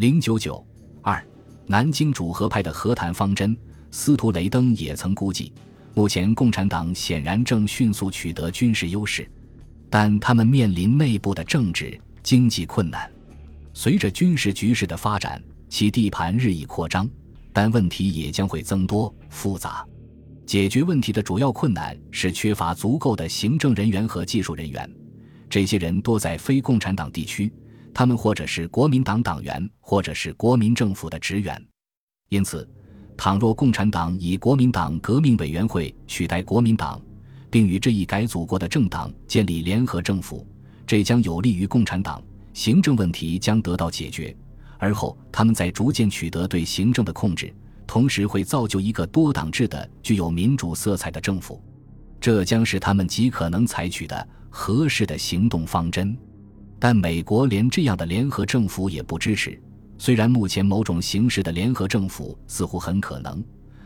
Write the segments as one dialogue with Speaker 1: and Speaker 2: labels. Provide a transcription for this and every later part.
Speaker 1: 零九九二，南京主和派的和谈方针，司徒雷登也曾估计，目前共产党显然正迅速取得军事优势，但他们面临内部的政治经济困难。随着军事局势的发展，其地盘日益扩张，但问题也将会增多复杂。解决问题的主要困难是缺乏足够的行政人员和技术人员，这些人多在非共产党地区，他们或者是国民党党员，或者是国民政府的职员。因此，倘若共产党以国民党革命委员会取代国民党，并与这一改组过的政党建立联合政府，这将有利于共产党，行政问题将得到解决，而后他们在逐渐取得对行政的控制。同时会造就一个多党制的、具有民主色彩的政府，这将是他们极可能采取的合适的行动方针。但美国连这样的联合政府也不支持。虽然目前某种形式的联合政府似乎很可能，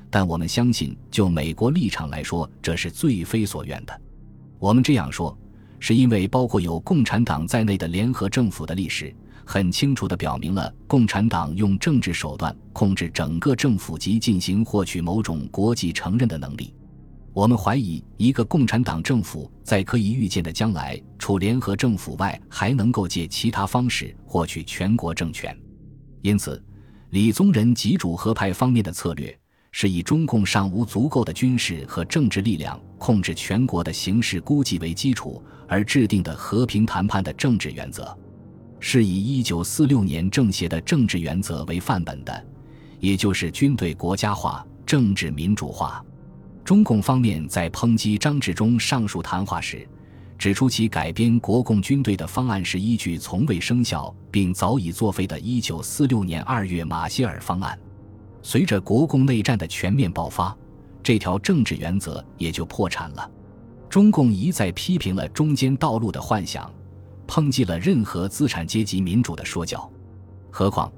Speaker 1: 但我们相信，就美国立场来说，这是最非所愿的。我们这样说，是因为包括有共产党在内的联合政府的历史。很清楚地表明了共产党用政治手段控制整个政府及进行获取某种国际承认的能力。我们怀疑一个共产党政府在可以预见的将来，除联合政府外，还能够借其他方式获取全国政权。因此，李宗仁及主和派方面的策略是以中共尚无足够的军事和政治力量控制全国的形势估计为基础而制定的和平谈判的政治原则。是以一九四六年政协的政治原则为范本的，也就是军队国家化、政治民主化。中共方面在抨击张治中上述谈话时，指出其改编国共军队的方案是依据从未生效并早已作废的一九四六年二月马歇尔方案。随着国共内战的全面爆发，这条政治原则也就破产了。中共一再批评了中间道路的幻想。抨击了任何资产阶级民主的说教，何况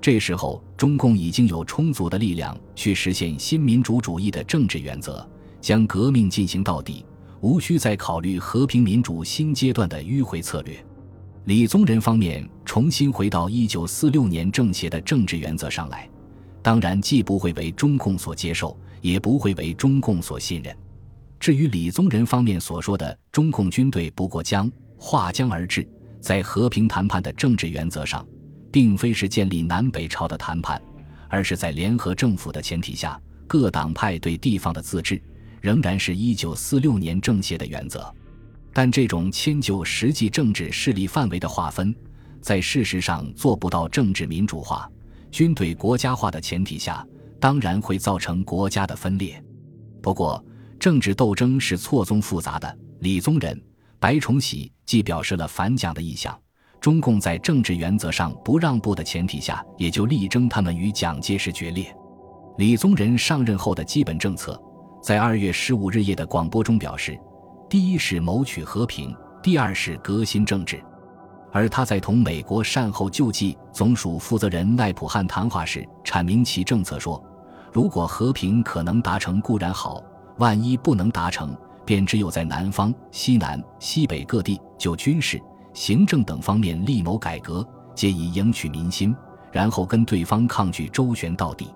Speaker 1: 这时候中共已经有充足的力量去实现新民主主义的政治原则，将革命进行到底，无需再考虑和平民主新阶段的迂回策略。李宗仁方面重新回到一九四六年政协的政治原则上来，当然既不会为中共所接受，也不会为中共所信任。至于李宗仁方面所说的中共军队不过江。划江而治，在和平谈判的政治原则上，并非是建立南北朝的谈判，而是在联合政府的前提下，各党派对地方的自治，仍然是一九四六年政协的原则。但这种迁就实际政治势力范围的划分，在事实上做不到政治民主化、军队国家化的前提下，当然会造成国家的分裂。不过，政治斗争是错综复杂的。李宗仁。白崇禧既表示了反蒋的意向，中共在政治原则上不让步的前提下，也就力争他们与蒋介石决裂。李宗仁上任后的基本政策，在二月十五日夜的广播中表示：第一是谋取和平，第二是革新政治。而他在同美国善后救济总署负责人赖普汉谈话时，阐明其政策说：如果和平可能达成固然好，万一不能达成。便只有在南方、西南、西北各地就军事、行政等方面力谋改革，借以赢取民心，然后跟对方抗拒周旋到底。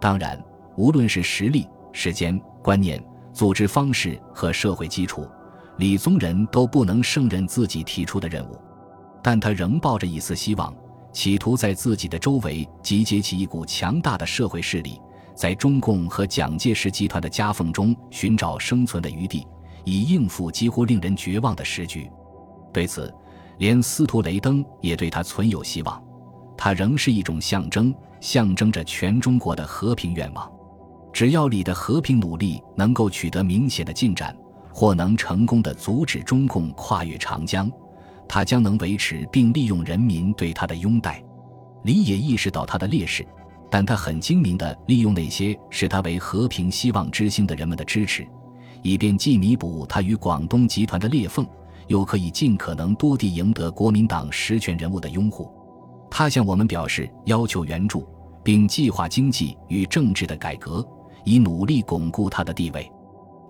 Speaker 1: 当然，无论是实力、时间、观念、组织方式和社会基础，李宗仁都不能胜任自己提出的任务。但他仍抱着一丝希望，企图在自己的周围集结起一股强大的社会势力。在中共和蒋介石集团的夹缝中寻找生存的余地，以应付几乎令人绝望的时局。对此，连司徒雷登也对他存有希望。他仍是一种象征，象征着全中国的和平愿望。只要李的和平努力能够取得明显的进展，或能成功的阻止中共跨越长江，他将能维持并利用人民对他的拥戴。李也意识到他的劣势。但他很精明地利用那些视他为和平希望之星的人们的支持，以便既弥补他与广东集团的裂缝，又可以尽可能多地赢得国民党实权人物的拥护。他向我们表示要求援助，并计划经济与政治的改革，以努力巩固他的地位。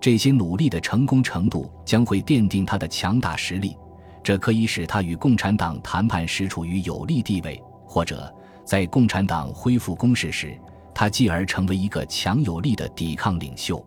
Speaker 1: 这些努力的成功程度将会奠定他的强大实力，这可以使他与共产党谈判时处于有利地位，或者。在共产党恢复攻势时，他继而成为一个强有力的抵抗领袖。